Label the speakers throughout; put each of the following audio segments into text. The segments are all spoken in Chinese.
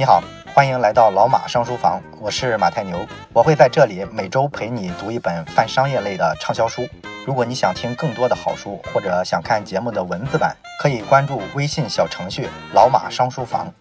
Speaker 1: 你好，欢迎来到老马商书房，我是马太牛，我会在这里每周陪你读一本泛商业类的畅销书。如果你想听更多的好书，或者想看节目的文字版，可以关注微信小程序“老马商书房”。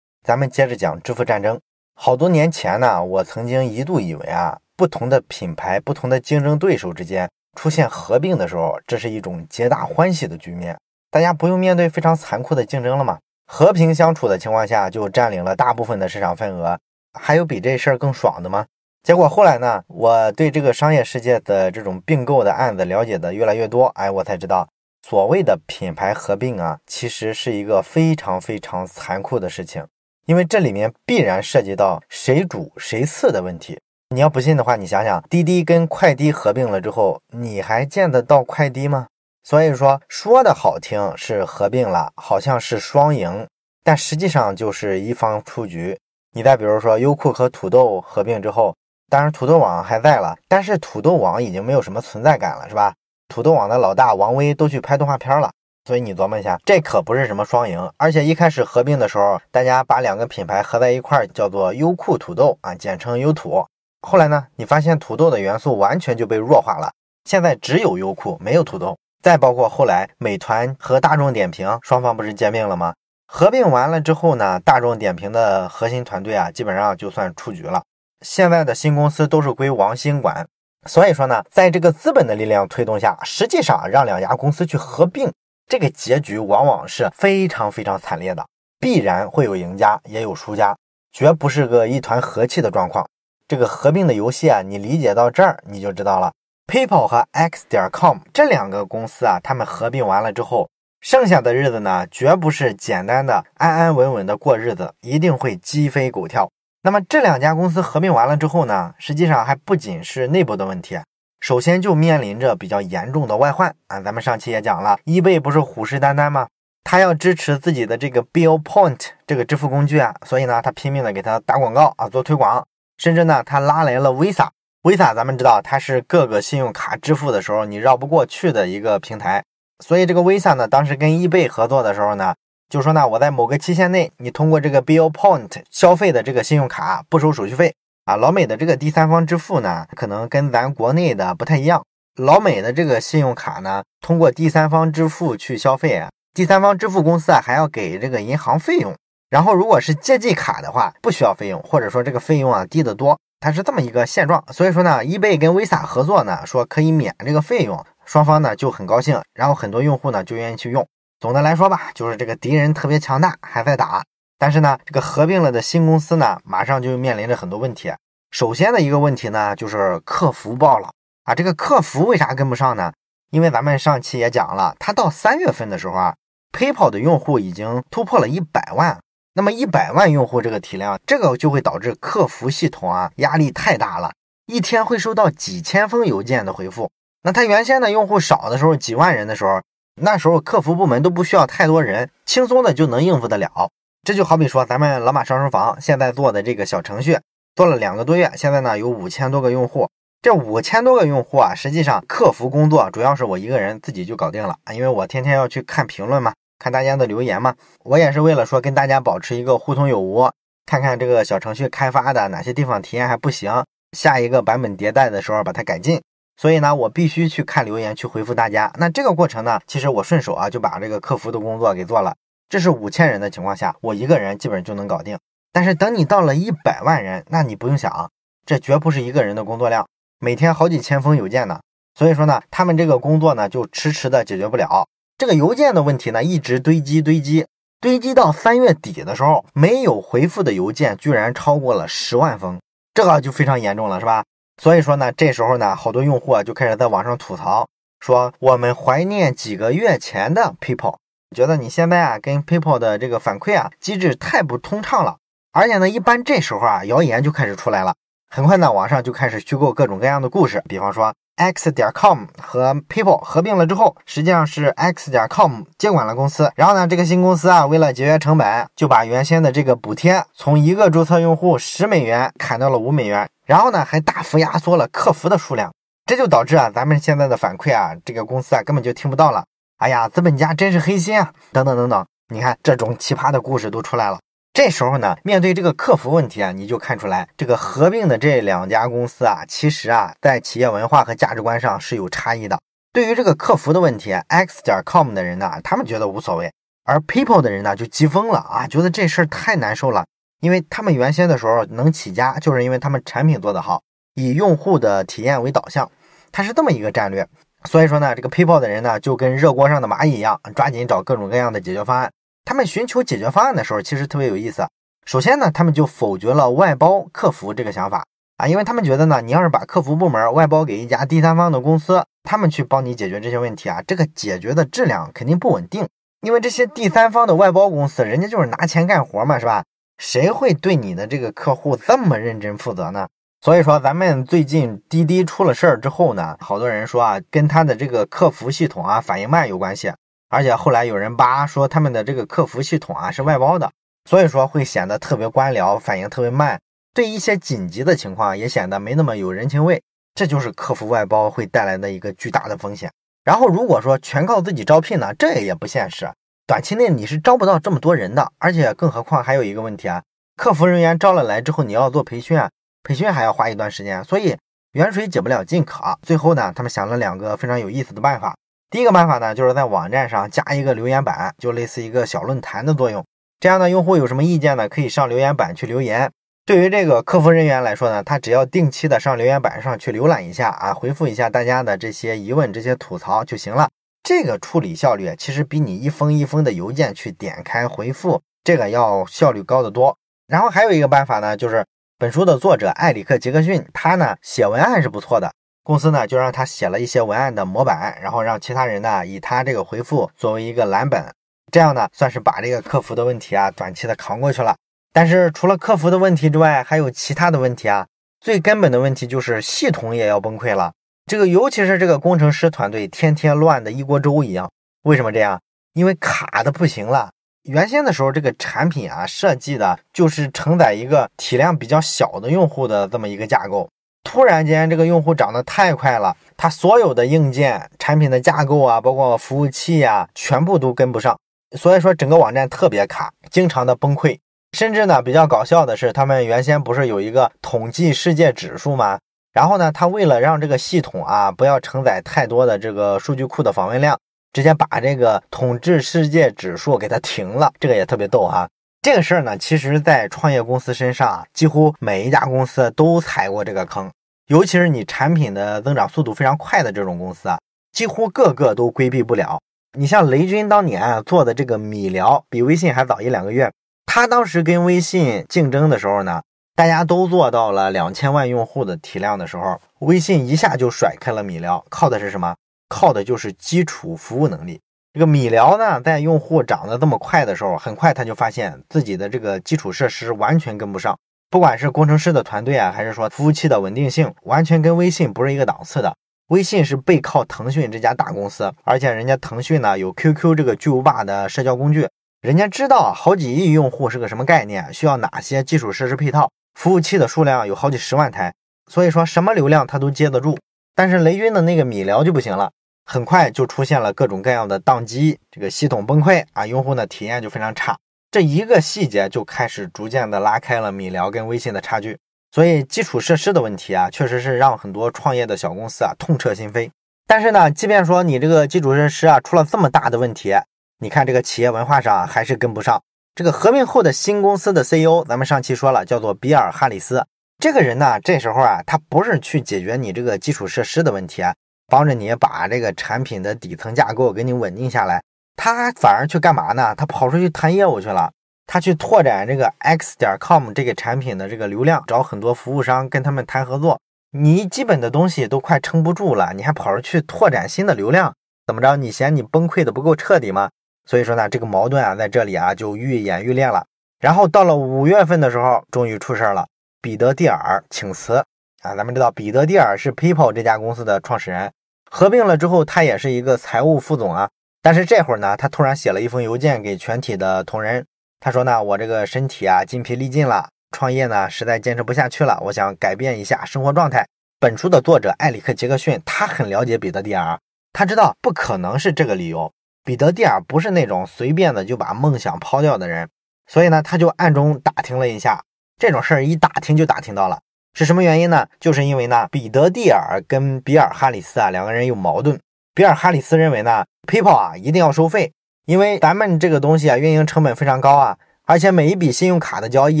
Speaker 1: 咱们接着讲支付战争。好多年前呢，我曾经一度以为啊，不同的品牌、不同的竞争对手之间出现合并的时候，这是一种皆大欢喜的局面，大家不用面对非常残酷的竞争了吗？和平相处的情况下，就占领了大部分的市场份额，还有比这事儿更爽的吗？结果后来呢，我对这个商业世界的这种并购的案子了解的越来越多，哎，我才知道，所谓的品牌合并啊，其实是一个非常非常残酷的事情，因为这里面必然涉及到谁主谁次的问题。你要不信的话，你想想，滴滴跟快滴合并了之后，你还见得到快滴吗？所以说，说的好听是合并了，好像是双赢，但实际上就是一方出局。你再比如说，优酷和土豆合并之后，当然土豆网还在了，但是土豆网已经没有什么存在感了，是吧？土豆网的老大王威都去拍动画片了，所以你琢磨一下，这可不是什么双赢。而且一开始合并的时候，大家把两个品牌合在一块儿，叫做优酷土豆啊，简称优土。后来呢，你发现土豆的元素完全就被弱化了，现在只有优酷，没有土豆。再包括后来美团和大众点评双方不是兼并了吗？合并完了之后呢，大众点评的核心团队啊，基本上就算出局了。现在的新公司都是归王兴管。所以说呢，在这个资本的力量推动下，实际上让两家公司去合并，这个结局往往是非常非常惨烈的，必然会有赢家也有输家，绝不是个一团和气的状况。这个合并的游戏啊，你理解到这儿，你就知道了。PayPal 和 X 点 com 这两个公司啊，他们合并完了之后，剩下的日子呢，绝不是简单的安安稳稳的过日子，一定会鸡飞狗跳。那么这两家公司合并完了之后呢，实际上还不仅是内部的问题，首先就面临着比较严重的外患啊。咱们上期也讲了，eBay 不是虎视眈眈吗？他要支持自己的这个 Bill Point 这个支付工具啊，所以呢，他拼命的给他打广告啊，做推广，甚至呢，他拉来了 Visa。Visa，咱们知道它是各个信用卡支付的时候你绕不过去的一个平台，所以这个 Visa 呢，当时跟易贝合作的时候呢，就说呢，我在某个期限内，你通过这个 Bill Point 消费的这个信用卡不收手续费啊。老美的这个第三方支付呢，可能跟咱国内的不太一样。老美的这个信用卡呢，通过第三方支付去消费啊，第三方支付公司啊还要给这个银行费用。然后如果是借记卡的话，不需要费用，或者说这个费用啊低得多。它是这么一个现状，所以说呢，eBay 跟 Visa 合作呢，说可以免这个费用，双方呢就很高兴，然后很多用户呢就愿意去用。总的来说吧，就是这个敌人特别强大，还在打。但是呢，这个合并了的新公司呢，马上就面临着很多问题。首先的一个问题呢，就是客服爆了啊！这个客服为啥跟不上呢？因为咱们上期也讲了，它到三月份的时候啊，PayPal 的用户已经突破了一百万。那么一百万用户这个体量，这个就会导致客服系统啊压力太大了，一天会收到几千封邮件的回复。那他原先的用户少的时候，几万人的时候，那时候客服部门都不需要太多人，轻松的就能应付得了。这就好比说咱们老马商书房现在做的这个小程序，做了两个多月，现在呢有五千多个用户。这五千多个用户啊，实际上客服工作主要是我一个人自己就搞定了，因为我天天要去看评论嘛。看大家的留言嘛，我也是为了说跟大家保持一个互通有无，看看这个小程序开发的哪些地方体验还不行，下一个版本迭代的时候把它改进。所以呢，我必须去看留言，去回复大家。那这个过程呢，其实我顺手啊就把这个客服的工作给做了。这是五千人的情况下，我一个人基本就能搞定。但是等你到了一百万人，那你不用想，这绝不是一个人的工作量，每天好几千封邮件呢。所以说呢，他们这个工作呢就迟迟的解决不了。这个邮件的问题呢，一直堆积堆积堆积到三月底的时候，没有回复的邮件居然超过了十万封，这个就非常严重了，是吧？所以说呢，这时候呢，好多用户啊就开始在网上吐槽，说我们怀念几个月前的 PayPal，觉得你现在啊跟 PayPal 的这个反馈啊机制太不通畅了，而且呢，一般这时候啊谣言就开始出来了，很快呢，网上就开始虚构各种各样的故事，比方说。X 点 com 和 PayPal 合并了之后，实际上是 x 点 com 接管了公司。然后呢，这个新公司啊，为了节约成本，就把原先的这个补贴从一个注册用户十美元砍到了五美元。然后呢，还大幅压缩了客服的数量。这就导致啊，咱们现在的反馈啊，这个公司啊根本就听不到了。哎呀，资本家真是黑心啊！等等等等，你看这种奇葩的故事都出来了。这时候呢，面对这个客服问题啊，你就看出来这个合并的这两家公司啊，其实啊，在企业文化和价值观上是有差异的。对于这个客服的问题，X 点 com 的人呢，他们觉得无所谓，而 People 的人呢就急疯了啊，觉得这事儿太难受了，因为他们原先的时候能起家，就是因为他们产品做得好，以用户的体验为导向，它是这么一个战略。所以说呢，这个 People 的人呢，就跟热锅上的蚂蚁一样，抓紧找各种各样的解决方案。他们寻求解决方案的时候，其实特别有意思。首先呢，他们就否决了外包客服这个想法啊，因为他们觉得呢，你要是把客服部门外包给一家第三方的公司，他们去帮你解决这些问题啊，这个解决的质量肯定不稳定。因为这些第三方的外包公司，人家就是拿钱干活嘛，是吧？谁会对你的这个客户这么认真负责呢？所以说，咱们最近滴滴出了事儿之后呢，好多人说啊，跟他的这个客服系统啊反应慢有关系。而且后来有人扒说他们的这个客服系统啊是外包的，所以说会显得特别官僚，反应特别慢，对一些紧急的情况也显得没那么有人情味。这就是客服外包会带来的一个巨大的风险。然后如果说全靠自己招聘呢，这也不现实，短期内你是招不到这么多人的。而且更何况还有一个问题啊，客服人员招了来之后，你要做培训啊。培训还要花一段时间，所以远水解不了近渴。最后呢，他们想了两个非常有意思的办法。第一个办法呢，就是在网站上加一个留言板，就类似一个小论坛的作用。这样呢，用户有什么意见呢，可以上留言板去留言。对于这个客服人员来说呢，他只要定期的上留言板上去浏览一下啊，回复一下大家的这些疑问、这些吐槽就行了。这个处理效率其实比你一封一封的邮件去点开回复这个要效率高得多。然后还有一个办法呢，就是。本书的作者艾里克·杰克逊，他呢写文案是不错的，公司呢就让他写了一些文案的模板，然后让其他人呢以他这个回复作为一个蓝本，这样呢算是把这个客服的问题啊短期的扛过去了。但是除了客服的问题之外，还有其他的问题啊，最根本的问题就是系统也要崩溃了。这个尤其是这个工程师团队，天天乱的一锅粥一样。为什么这样？因为卡的不行了。原先的时候，这个产品啊设计的就是承载一个体量比较小的用户的这么一个架构。突然间，这个用户长得太快了，它所有的硬件、产品的架构啊，包括服务器呀，全部都跟不上。所以说，整个网站特别卡，经常的崩溃。甚至呢，比较搞笑的是，他们原先不是有一个统计世界指数吗？然后呢，他为了让这个系统啊不要承载太多的这个数据库的访问量。直接把这个统治世界指数给它停了，这个也特别逗哈。这个事儿呢，其实，在创业公司身上，几乎每一家公司都踩过这个坑。尤其是你产品的增长速度非常快的这种公司啊，几乎个个都规避不了。你像雷军当年做的这个米聊，比微信还早一两个月。他当时跟微信竞争的时候呢，大家都做到了两千万用户的体量的时候，微信一下就甩开了米聊，靠的是什么？靠的就是基础服务能力。这个米聊呢，在用户涨得这么快的时候，很快他就发现自己的这个基础设施完全跟不上，不管是工程师的团队啊，还是说服务器的稳定性，完全跟微信不是一个档次的。微信是背靠腾讯这家大公司，而且人家腾讯呢有 QQ 这个巨无霸的社交工具，人家知道好几亿用户是个什么概念，需要哪些基础设施配套，服务器的数量有好几十万台，所以说什么流量他都接得住。但是雷军的那个米聊就不行了。很快就出现了各种各样的宕机，这个系统崩溃啊，用户呢体验就非常差。这一个细节就开始逐渐的拉开了米聊跟微信的差距。所以基础设施的问题啊，确实是让很多创业的小公司啊痛彻心扉。但是呢，即便说你这个基础设施啊出了这么大的问题，你看这个企业文化上还是跟不上。这个合并后的新公司的 CEO，咱们上期说了，叫做比尔哈里斯。这个人呢，这时候啊，他不是去解决你这个基础设施的问题啊。帮着你把这个产品的底层架构给你稳定下来，他反而去干嘛呢？他跑出去谈业务去了，他去拓展这个 X 点 com 这个产品的这个流量，找很多服务商跟他们谈合作。你基本的东西都快撑不住了，你还跑出去拓展新的流量，怎么着？你嫌你崩溃的不够彻底吗？所以说呢，这个矛盾啊，在这里啊就愈演愈烈了。然后到了五月份的时候，终于出事了，彼得蒂尔请辞啊！咱们知道彼得蒂尔是 People 这家公司的创始人。合并了之后，他也是一个财务副总啊。但是这会儿呢，他突然写了一封邮件给全体的同仁，他说呢，我这个身体啊筋疲力尽了，创业呢实在坚持不下去了，我想改变一下生活状态。本书的作者埃里克·杰克逊，他很了解彼得蒂尔，他知道不可能是这个理由。彼得蒂尔不是那种随便的就把梦想抛掉的人，所以呢，他就暗中打听了一下，这种事儿一打听就打听到了，是什么原因呢？就是因为呢，彼得蒂尔跟比尔哈里斯啊两个人有矛盾。比尔哈里斯认为呢，PayPal 啊一定要收费，因为咱们这个东西啊运营成本非常高啊，而且每一笔信用卡的交易，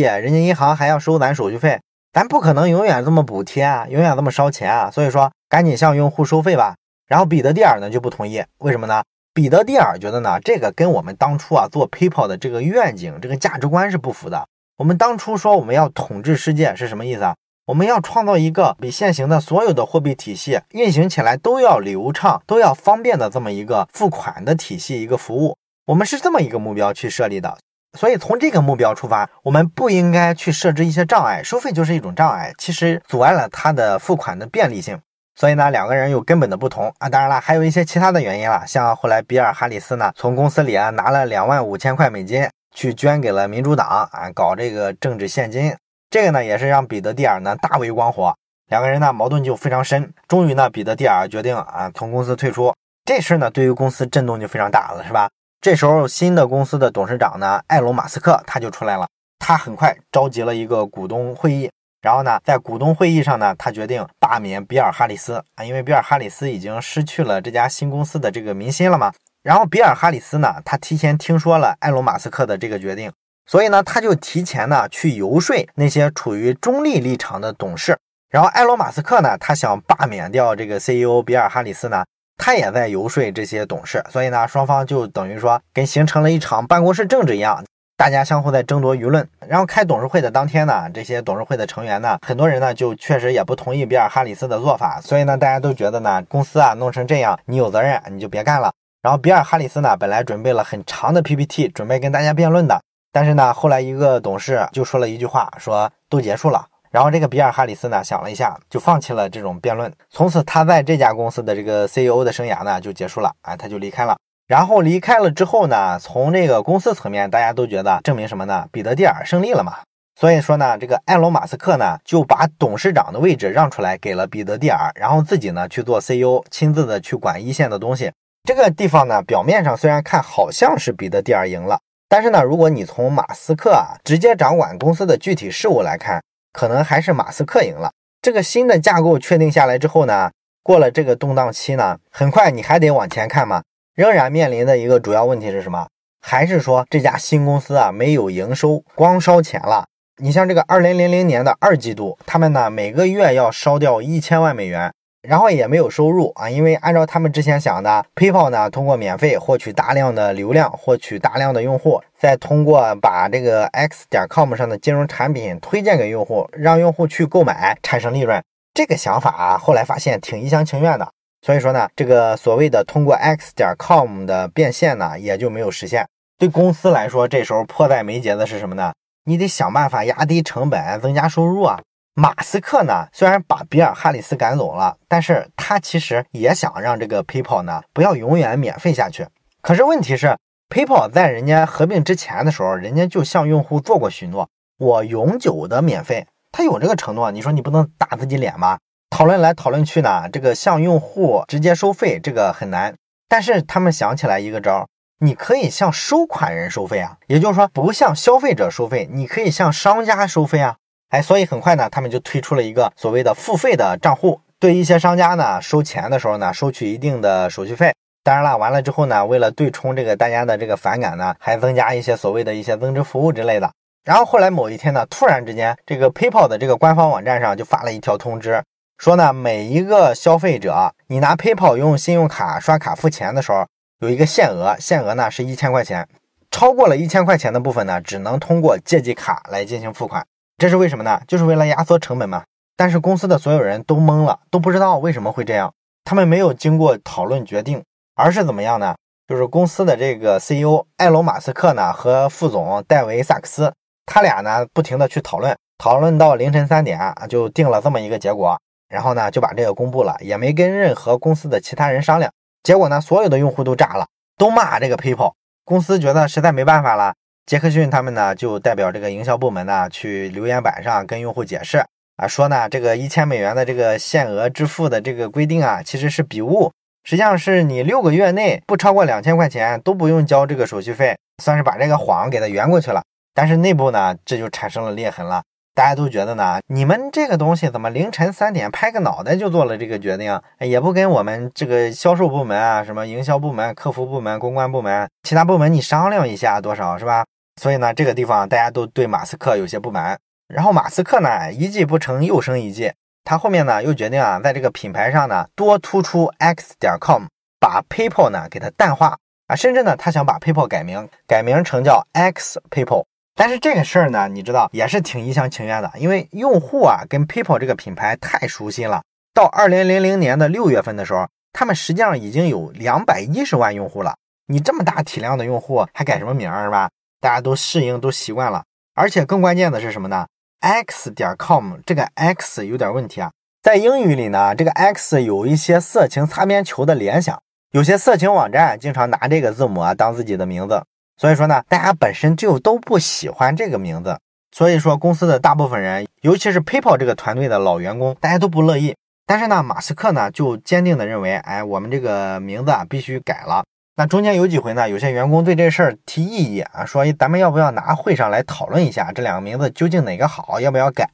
Speaker 1: 人家银行还要收咱手续费，咱不可能永远这么补贴啊，永远这么烧钱啊，所以说赶紧向用户收费吧。然后彼得蒂尔呢就不同意，为什么呢？彼得蒂尔觉得呢，这个跟我们当初啊做 PayPal 的这个愿景、这个价值观是不符的。我们当初说我们要统治世界是什么意思啊？我们要创造一个比现行的所有的货币体系运行起来都要流畅、都要方便的这么一个付款的体系、一个服务。我们是这么一个目标去设立的。所以从这个目标出发，我们不应该去设置一些障碍，收费就是一种障碍，其实阻碍了它的付款的便利性。所以呢，两个人有根本的不同啊。当然了，还有一些其他的原因了，像后来比尔·哈里斯呢，从公司里啊拿了两万五千块美金去捐给了民主党啊，搞这个政治献金，这个呢也是让彼得蒂尔呢大为光火。两个人呢矛盾就非常深，终于呢，彼得蒂尔决定啊从公司退出。这事呢对于公司震动就非常大了，是吧？这时候新的公司的董事长呢，埃隆·马斯克他就出来了，他很快召集了一个股东会议。然后呢，在股东会议上呢，他决定罢免比尔·哈里斯啊，因为比尔·哈里斯已经失去了这家新公司的这个民心了嘛。然后比尔·哈里斯呢，他提前听说了埃隆·马斯克的这个决定，所以呢，他就提前呢去游说那些处于中立立场的董事。然后埃隆·马斯克呢，他想罢免掉这个 CEO 比尔·哈里斯呢，他也在游说这些董事。所以呢，双方就等于说跟形成了一场办公室政治一样。大家相互在争夺舆论，然后开董事会的当天呢，这些董事会的成员呢，很多人呢就确实也不同意比尔哈里斯的做法，所以呢，大家都觉得呢，公司啊弄成这样，你有责任，你就别干了。然后比尔哈里斯呢，本来准备了很长的 PPT，准备跟大家辩论的，但是呢，后来一个董事就说了一句话，说都结束了。然后这个比尔哈里斯呢，想了一下，就放弃了这种辩论，从此他在这家公司的这个 CEO 的生涯呢就结束了，啊，他就离开了。然后离开了之后呢，从这个公司层面，大家都觉得证明什么呢？彼得蒂尔胜利了嘛。所以说呢，这个埃隆·马斯克呢就把董事长的位置让出来给了彼得蒂尔，然后自己呢去做 CEO，亲自的去管一线的东西。这个地方呢，表面上虽然看好像是彼得蒂尔赢了，但是呢，如果你从马斯克啊直接掌管公司的具体事务来看，可能还是马斯克赢了。这个新的架构确定下来之后呢，过了这个动荡期呢，很快你还得往前看嘛。仍然面临的一个主要问题是什么？还是说这家新公司啊没有营收，光烧钱了？你像这个二零零零年的二季度，他们呢每个月要烧掉一千万美元，然后也没有收入啊，因为按照他们之前想的，PayPal 呢通过免费获取大量的流量，获取大量的用户，再通过把这个 X 点 com 上的金融产品推荐给用户，让用户去购买，产生利润。这个想法啊，后来发现挺一厢情愿的。所以说呢，这个所谓的通过 x 点 com 的变现呢，也就没有实现。对公司来说，这时候迫在眉睫的是什么呢？你得想办法压低成本，增加收入啊。马斯克呢，虽然把比尔哈里斯赶走了，但是他其实也想让这个 PayPal 呢不要永远免费下去。可是问题是，PayPal 在人家合并之前的时候，人家就向用户做过许诺，我永久的免费。他有这个承诺，你说你不能打自己脸吗？讨论来讨论去呢，这个向用户直接收费这个很难，但是他们想起来一个招，你可以向收款人收费啊，也就是说不向消费者收费，你可以向商家收费啊，哎，所以很快呢，他们就推出了一个所谓的付费的账户，对一些商家呢收钱的时候呢，收取一定的手续费。当然了，完了之后呢，为了对冲这个大家的这个反感呢，还增加一些所谓的一些增值服务之类的。然后后来某一天呢，突然之间，这个 PayPal 的这个官方网站上就发了一条通知。说呢，每一个消费者，你拿 PayPal 用信用卡刷卡付钱的时候，有一个限额，限额呢是一千块钱，超过了一千块钱的部分呢，只能通过借记卡来进行付款。这是为什么呢？就是为了压缩成本嘛。但是公司的所有人都懵了，都不知道为什么会这样。他们没有经过讨论决定，而是怎么样呢？就是公司的这个 CEO 埃隆·马斯克呢和副总戴维·萨克斯，他俩呢不停的去讨论，讨论到凌晨三点啊，就定了这么一个结果。然后呢，就把这个公布了，也没跟任何公司的其他人商量。结果呢，所有的用户都炸了，都骂这个 PayPal。公司觉得实在没办法了，杰克逊他们呢就代表这个营销部门呢去留言板上跟用户解释啊，说呢这个一千美元的这个限额支付的这个规定啊，其实是笔误，实际上是你六个月内不超过两千块钱都不用交这个手续费，算是把这个谎给他圆过去了。但是内部呢，这就产生了裂痕了。大家都觉得呢，你们这个东西怎么凌晨三点拍个脑袋就做了这个决定，也不跟我们这个销售部门啊、什么营销部门、客服部门、公关部门、其他部门你商量一下多少是吧？所以呢，这个地方大家都对马斯克有些不满。然后马斯克呢，一计不成又生一计，他后面呢又决定啊，在这个品牌上呢多突出 x 点 com，把 PayPal 呢给它淡化啊，甚至呢他想把 PayPal 改名，改名成叫 X PayPal。但是这个事儿呢，你知道也是挺一厢情愿的，因为用户啊跟 PayPal 这个品牌太熟悉了。到二零零零年的六月份的时候，他们实际上已经有两百一十万用户了。你这么大体量的用户还改什么名儿是吧？大家都适应都习惯了。而且更关键的是什么呢？X 点 com 这个 X 有点问题啊，在英语里呢，这个 X 有一些色情擦边球的联想，有些色情网站经常拿这个字母啊当自己的名字。所以说呢，大家本身就都不喜欢这个名字，所以说公司的大部分人，尤其是 PayPal 这个团队的老员工，大家都不乐意。但是呢，马斯克呢就坚定的认为，哎，我们这个名字啊必须改了。那中间有几回呢，有些员工对这事儿提异议啊，说咱们要不要拿会上来讨论一下，这两个名字究竟哪个好，要不要改？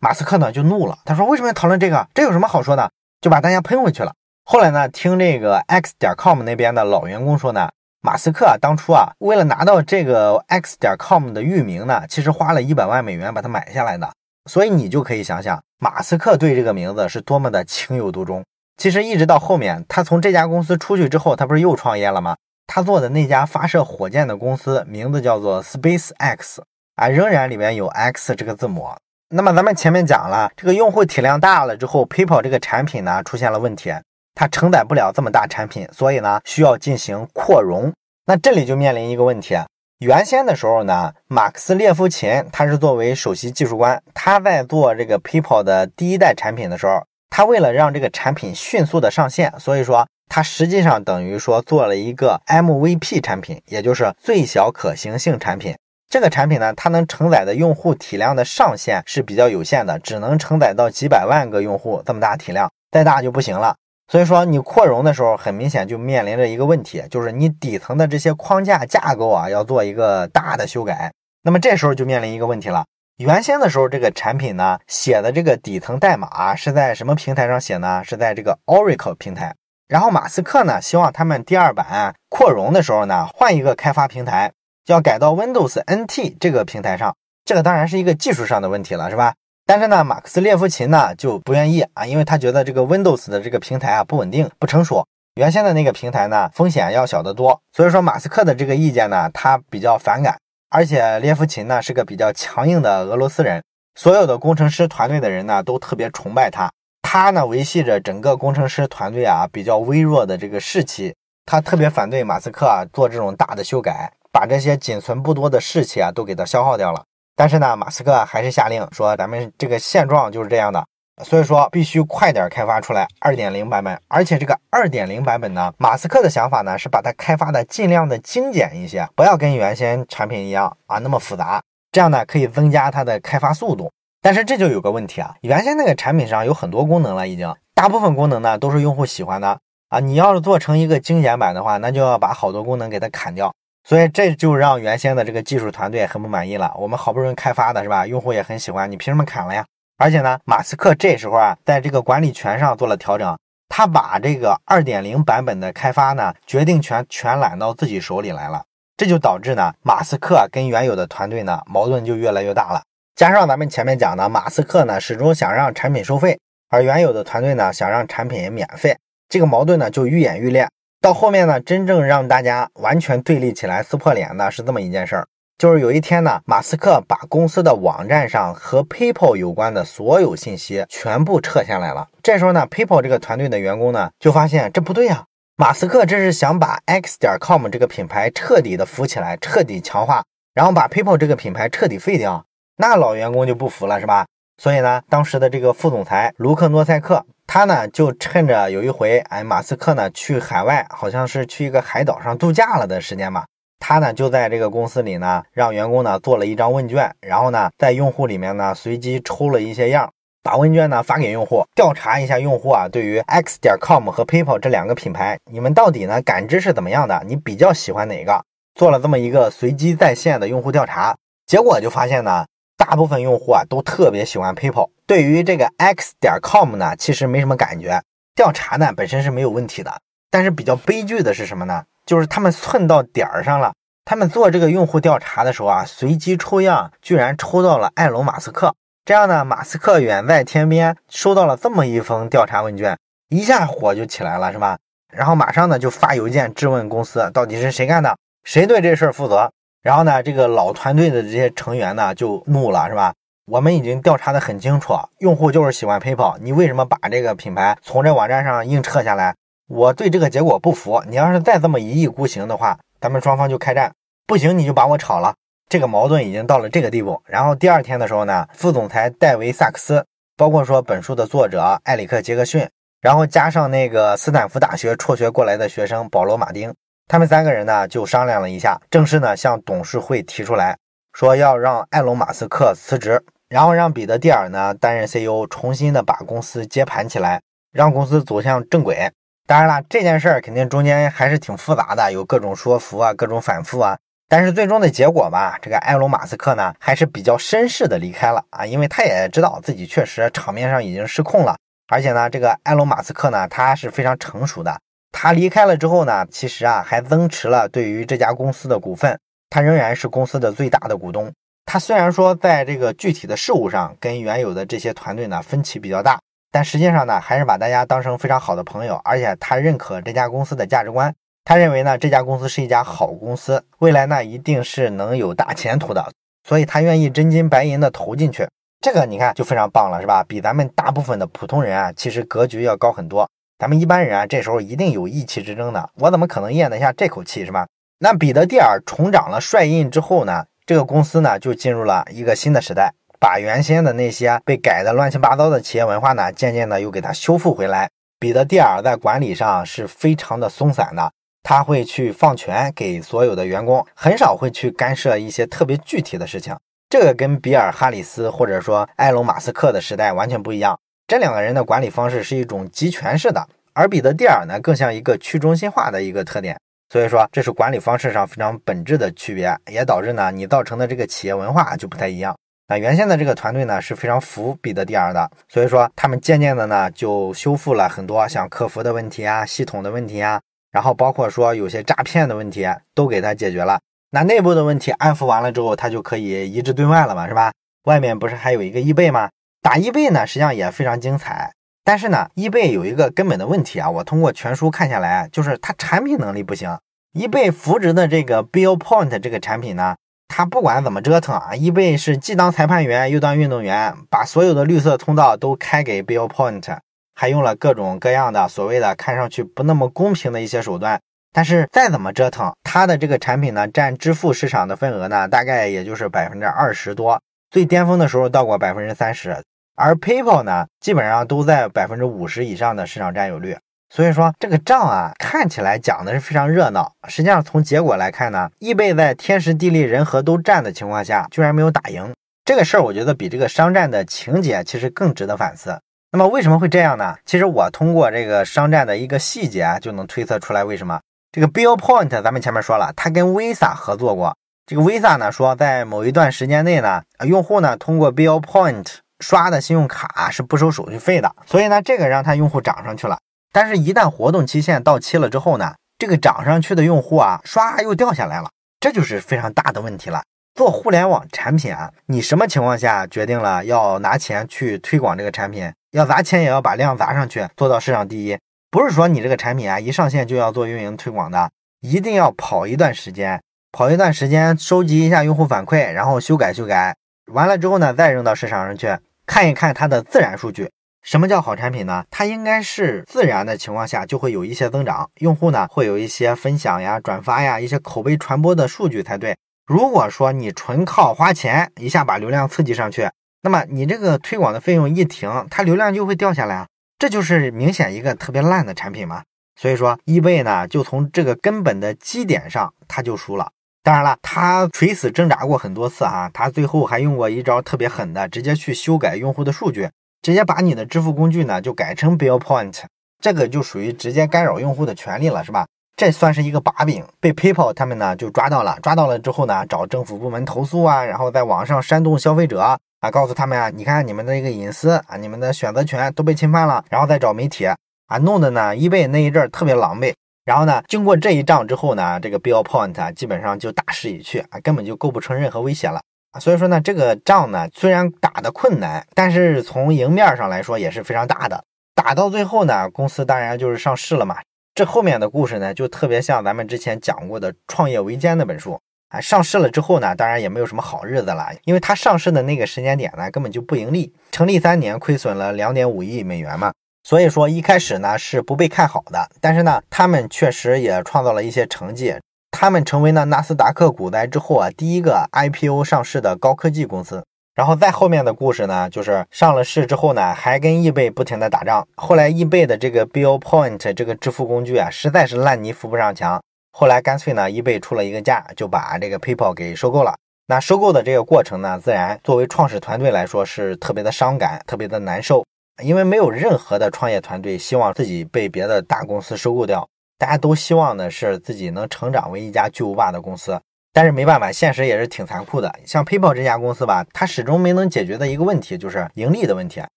Speaker 1: 马斯克呢就怒了，他说为什么要讨论这个？这有什么好说的？就把大家喷回去了。后来呢，听这个 X 点 com 那边的老员工说呢。马斯克，当初啊，为了拿到这个 x 点 com 的域名呢，其实花了一百万美元把它买下来的。所以你就可以想想，马斯克对这个名字是多么的情有独钟。其实一直到后面，他从这家公司出去之后，他不是又创业了吗？他做的那家发射火箭的公司名字叫做 Space X 啊，仍然里面有 X 这个字母。那么咱们前面讲了，这个用户体量大了之后，PayPal 这个产品呢出现了问题。它承载不了这么大产品，所以呢需要进行扩容。那这里就面临一个问题：原先的时候呢，马克思列夫琴他是作为首席技术官，他在做这个 PayPal 的第一代产品的时候，他为了让这个产品迅速的上线，所以说他实际上等于说做了一个 MVP 产品，也就是最小可行性产品。这个产品呢，它能承载的用户体量的上限是比较有限的，只能承载到几百万个用户这么大体量，再大就不行了。所以说，你扩容的时候，很明显就面临着一个问题，就是你底层的这些框架架构啊，要做一个大的修改。那么这时候就面临一个问题了。原先的时候，这个产品呢写的这个底层代码是在什么平台上写呢？是在这个 Oracle 平台。然后马斯克呢希望他们第二版扩容的时候呢换一个开发平台，要改到 Windows NT 这个平台上。这个当然是一个技术上的问题了，是吧？但是呢，马克思列夫琴呢就不愿意啊，因为他觉得这个 Windows 的这个平台啊不稳定、不成熟，原先的那个平台呢风险要小得多。所以说马斯克的这个意见呢，他比较反感。而且列夫琴呢是个比较强硬的俄罗斯人，所有的工程师团队的人呢都特别崇拜他。他呢维系着整个工程师团队啊比较微弱的这个士气。他特别反对马斯克啊做这种大的修改，把这些仅存不多的士气啊都给他消耗掉了。但是呢，马斯克还是下令说，咱们这个现状就是这样的，所以说必须快点开发出来二点零版本。而且这个二点零版本呢，马斯克的想法呢是把它开发的尽量的精简一些，不要跟原先产品一样啊那么复杂，这样呢可以增加它的开发速度。但是这就有个问题啊，原先那个产品上有很多功能了，已经大部分功能呢都是用户喜欢的啊，你要是做成一个精简版的话，那就要把好多功能给它砍掉。所以这就让原先的这个技术团队很不满意了。我们好不容易开发的是吧？用户也很喜欢，你凭什么砍了呀？而且呢，马斯克这时候啊，在这个管理权上做了调整，他把这个二点零版本的开发呢，决定权全揽到自己手里来了。这就导致呢，马斯克跟原有的团队呢，矛盾就越来越大了。加上咱们前面讲的，马斯克呢，始终想让产品收费，而原有的团队呢，想让产品免费，这个矛盾呢，就愈演愈烈。到后面呢，真正让大家完全对立起来、撕破脸的是这么一件事儿，就是有一天呢，马斯克把公司的网站上和 PayPal 有关的所有信息全部撤下来了。这时候呢，PayPal 这个团队的员工呢就发现这不对呀，马斯克这是想把 X 点 com 这个品牌彻底的扶起来、彻底强化，然后把 PayPal 这个品牌彻底废掉。那老员工就不服了，是吧？所以呢，当时的这个副总裁卢克诺塞克。他呢就趁着有一回，哎，马斯克呢去海外，好像是去一个海岛上度假了的时间吧。他呢就在这个公司里呢，让员工呢做了一张问卷，然后呢在用户里面呢随机抽了一些样，把问卷呢发给用户，调查一下用户啊对于 X 点 com 和 PayPal 这两个品牌，你们到底呢感知是怎么样的？你比较喜欢哪个？做了这么一个随机在线的用户调查，结果就发现呢，大部分用户啊都特别喜欢 PayPal，对于这个 X 点 com 呢，其实没什么感觉。调查呢本身是没有问题的，但是比较悲剧的是什么呢？就是他们寸到点儿上了。他们做这个用户调查的时候啊，随机抽样，居然抽到了埃隆·马斯克。这样呢，马斯克远在天边收到了这么一封调查问卷，一下火就起来了，是吧？然后马上呢就发邮件质问公司到底是谁干的，谁对这事儿负责。然后呢，这个老团队的这些成员呢就怒了，是吧？我们已经调查的很清楚，用户就是喜欢 PayPal，你为什么把这个品牌从这网站上硬撤下来？我对这个结果不服，你要是再这么一意孤行的话，咱们双方就开战。不行，你就把我炒了。这个矛盾已经到了这个地步。然后第二天的时候呢，副总裁戴维·萨克斯，包括说本书的作者埃里克·杰克逊，然后加上那个斯坦福大学辍学过来的学生保罗·马丁。他们三个人呢，就商量了一下，正式呢向董事会提出来说，要让埃隆·马斯克辞职，然后让彼得·蒂尔呢担任 CEO，重新的把公司接盘起来，让公司走向正轨。当然了，这件事儿肯定中间还是挺复杂的，有各种说服啊，各种反复啊。但是最终的结果吧，这个埃隆·马斯克呢，还是比较绅士的离开了啊，因为他也知道自己确实场面上已经失控了，而且呢，这个埃隆·马斯克呢，他是非常成熟的。他离开了之后呢，其实啊还增持了对于这家公司的股份，他仍然是公司的最大的股东。他虽然说在这个具体的事务上跟原有的这些团队呢分歧比较大，但实际上呢还是把大家当成非常好的朋友，而且他认可这家公司的价值观。他认为呢这家公司是一家好公司，未来呢一定是能有大前途的，所以他愿意真金白银的投进去。这个你看就非常棒了，是吧？比咱们大部分的普通人啊，其实格局要高很多。咱们一般人啊，这时候一定有意气之争的，我怎么可能咽得下这口气，是吧？那彼得蒂尔重掌了帅印之后呢，这个公司呢就进入了一个新的时代，把原先的那些被改的乱七八糟的企业文化呢，渐渐的又给它修复回来。彼得蒂尔在管理上是非常的松散的，他会去放权给所有的员工，很少会去干涉一些特别具体的事情。这个跟比尔·哈里斯或者说埃隆·马斯克的时代完全不一样。这两个人的管理方式是一种集权式的，而彼得蒂尔呢，更像一个去中心化的一个特点。所以说，这是管理方式上非常本质的区别，也导致呢，你造成的这个企业文化就不太一样。那原先的这个团队呢，是非常服彼得蒂尔的，所以说他们渐渐的呢，就修复了很多像客服的问题啊、系统的问题啊，然后包括说有些诈骗的问题都给他解决了。那内部的问题安抚完了之后，他就可以一致对外了嘛，是吧？外面不是还有一个易贝吗？打易贝呢，实际上也非常精彩，但是呢，易贝有一个根本的问题啊，我通过全书看下来，就是它产品能力不行。易贝扶植的这个 Bill Point 这个产品呢，他不管怎么折腾啊，易贝是既当裁判员又当运动员，把所有的绿色通道都开给 Bill Point，还用了各种各样的所谓的看上去不那么公平的一些手段。但是再怎么折腾，他的这个产品呢，占支付市场的份额呢，大概也就是百分之二十多，最巅峰的时候到过百分之三十。而 PayPal 呢，基本上都在百分之五十以上的市场占有率，所以说这个仗啊，看起来讲的是非常热闹，实际上从结果来看呢，易贝在天时地利人和都占的情况下，居然没有打赢这个事儿，我觉得比这个商战的情节其实更值得反思。那么为什么会这样呢？其实我通过这个商战的一个细节啊，就能推测出来为什么。这个 Bill Point，咱们前面说了，他跟 Visa 合作过，这个 Visa 呢说，在某一段时间内呢，用户呢通过 Bill Point。刷的信用卡是不收手续费的，所以呢，这个让他用户涨上去了。但是，一旦活动期限到期了之后呢，这个涨上去的用户啊，刷又掉下来了，这就是非常大的问题了。做互联网产品啊，你什么情况下决定了要拿钱去推广这个产品？要砸钱也要把量砸上去，做到市场第一。不是说你这个产品啊一上线就要做运营推广的，一定要跑一段时间，跑一段时间，收集一下用户反馈，然后修改修改，完了之后呢，再扔到市场上去。看一看它的自然数据，什么叫好产品呢？它应该是自然的情况下就会有一些增长，用户呢会有一些分享呀、转发呀、一些口碑传播的数据才对。如果说你纯靠花钱一下把流量刺激上去，那么你这个推广的费用一停，它流量就会掉下来啊，这就是明显一个特别烂的产品嘛。所以说，易贝呢就从这个根本的基点上，它就输了。当然了，他垂死挣扎过很多次啊，他最后还用过一招特别狠的，直接去修改用户的数据，直接把你的支付工具呢就改成 Bill Point，这个就属于直接干扰用户的权利了，是吧？这算是一个把柄，被 PayPal 他们呢就抓到了。抓到了之后呢，找政府部门投诉啊，然后在网上煽动消费者啊，告诉他们啊，你看你们的一个隐私啊，你们的选择权都被侵犯了，然后再找媒体啊，弄得呢，eBay 那一阵儿特别狼狈。然后呢，经过这一仗之后呢，这个 Bill Point，基本上就大势已去啊，根本就构不成任何威胁了。所以说呢，这个仗呢，虽然打的困难，但是从赢面上来说也是非常大的。打到最后呢，公司当然就是上市了嘛。这后面的故事呢，就特别像咱们之前讲过的《创业维艰》那本书啊。上市了之后呢，当然也没有什么好日子了，因为它上市的那个时间点呢，根本就不盈利，成立三年亏损了两点五亿美元嘛。所以说一开始呢是不被看好的，但是呢，他们确实也创造了一些成绩，他们成为了纳斯达克股灾之后啊第一个 IPO 上市的高科技公司。然后在后面的故事呢，就是上了市之后呢，还跟易贝不停的打仗。后来易贝的这个 Bill Point 这个支付工具啊，实在是烂泥扶不上墙。后来干脆呢，易贝出了一个价，就把这个 PayPal 给收购了。那收购的这个过程呢，自然作为创始团队来说是特别的伤感，特别的难受，因为没有任何的创业团队希望自己被别的大公司收购掉，大家都希望的是自己能成长为一家巨无霸的公司。但是没办法，现实也是挺残酷的。像 PayPal 这家公司吧，它始终没能解决的一个问题就是盈利的问题。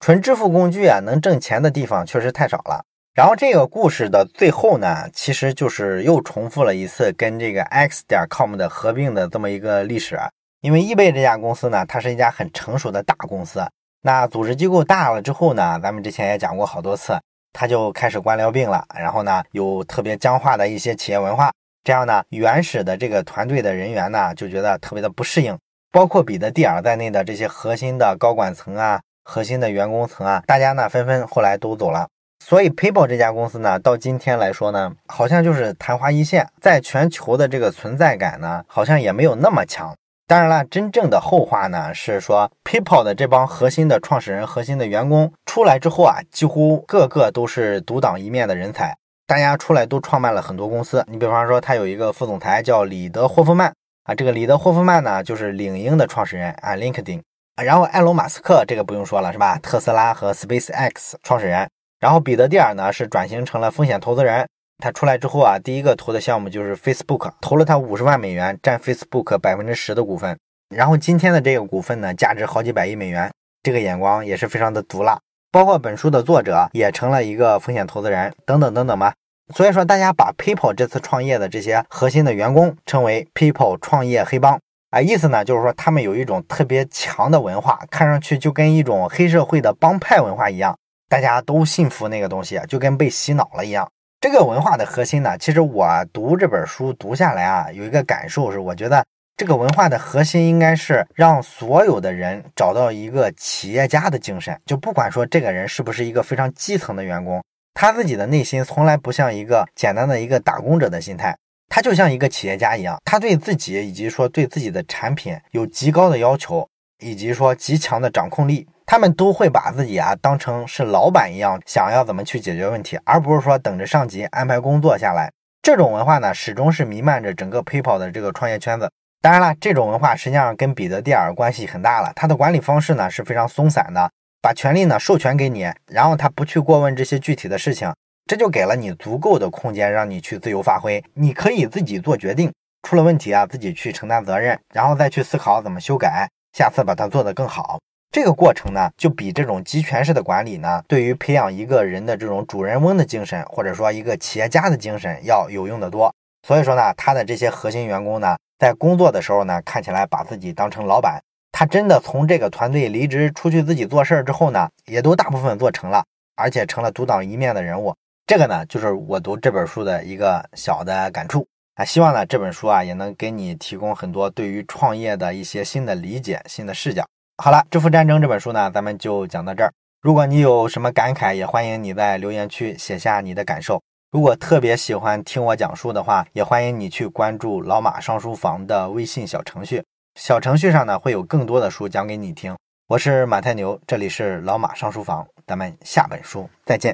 Speaker 1: 纯支付工具啊，能挣钱的地方确实太少了。然后这个故事的最后呢，其实就是又重复了一次跟这个 X 点 com 的合并的这么一个历史。因为易贝这家公司呢，它是一家很成熟的大公司。那组织机构大了之后呢，咱们之前也讲过好多次，他就开始官僚病了。然后呢，有特别僵化的一些企业文化。这样呢，原始的这个团队的人员呢，就觉得特别的不适应，包括彼得蒂尔在内的这些核心的高管层啊，核心的员工层啊，大家呢纷纷后来都走了。所以，PayPal 这家公司呢，到今天来说呢，好像就是昙花一现，在全球的这个存在感呢，好像也没有那么强。当然了，真正的后话呢，是说 PayPal 的这帮核心的创始人、核心的员工出来之后啊，几乎个个都是独当一面的人才。大家出来都创办了很多公司，你比方说他有一个副总裁叫李德霍夫曼啊，这个李德霍夫曼呢就是领英的创始人啊，LinkedIn，然后埃隆马斯克这个不用说了是吧？特斯拉和 SpaceX 创始人，然后彼得蒂尔呢是转型成了风险投资人，他出来之后啊，第一个投的项目就是 Facebook，投了他五十万美元，占 Facebook 百分之十的股份，然后今天的这个股份呢价值好几百亿美元，这个眼光也是非常的毒辣。包括本书的作者也成了一个风险投资人，等等等等吧。所以说，大家把 PayPal 这次创业的这些核心的员工称为 PayPal 创业黑帮啊，意思呢就是说他们有一种特别强的文化，看上去就跟一种黑社会的帮派文化一样，大家都信服那个东西，就跟被洗脑了一样。这个文化的核心呢，其实我读这本书读下来啊，有一个感受是，我觉得。这个文化的核心应该是让所有的人找到一个企业家的精神，就不管说这个人是不是一个非常基层的员工，他自己的内心从来不像一个简单的一个打工者的心态，他就像一个企业家一样，他对自己以及说对自己的产品有极高的要求，以及说极强的掌控力，他们都会把自己啊当成是老板一样，想要怎么去解决问题，而不是说等着上级安排工作下来。这种文化呢，始终是弥漫着整个 PayPal 的这个创业圈子。当然了，这种文化实际上跟彼得蒂尔关系很大了。他的管理方式呢是非常松散的，把权力呢授权给你，然后他不去过问这些具体的事情，这就给了你足够的空间让你去自由发挥。你可以自己做决定，出了问题啊自己去承担责任，然后再去思考怎么修改，下次把它做得更好。这个过程呢，就比这种集权式的管理呢，对于培养一个人的这种主人翁的精神，或者说一个企业家的精神要有用的多。所以说呢，他的这些核心员工呢。在工作的时候呢，看起来把自己当成老板。他真的从这个团队离职出去自己做事儿之后呢，也都大部分做成了，而且成了独当一面的人物。这个呢，就是我读这本书的一个小的感触啊。希望呢这本书啊也能给你提供很多对于创业的一些新的理解、新的视角。好了，《致富战争》这本书呢，咱们就讲到这儿。如果你有什么感慨，也欢迎你在留言区写下你的感受。如果特别喜欢听我讲述的话，也欢迎你去关注老马上书房的微信小程序。小程序上呢会有更多的书讲给你听。我是马太牛，这里是老马上书房，咱们下本书再见。